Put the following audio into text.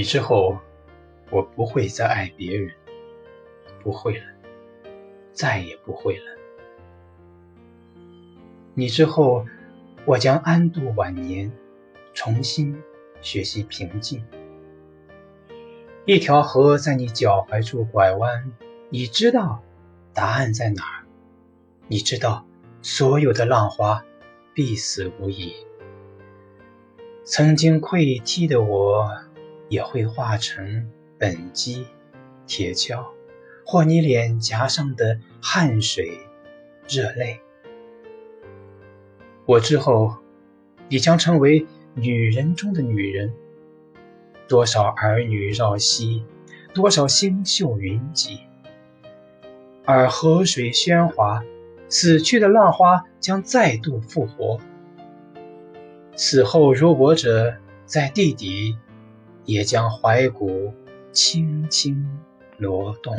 你之后，我不会再爱别人，不会了，再也不会了。你之后，我将安度晚年，重新学习平静。一条河在你脚踝处拐弯，你知道答案在哪儿？你知道所有的浪花必死无疑。曾经溃堤的我，也会化成本基、铁锹，或你脸颊上的汗水、热泪。我之后，你将成为女人中的女人。多少儿女绕膝，多少星宿云集。而河水喧哗，死去的浪花将再度复活。死后如我者，在地底也将怀古轻轻挪动。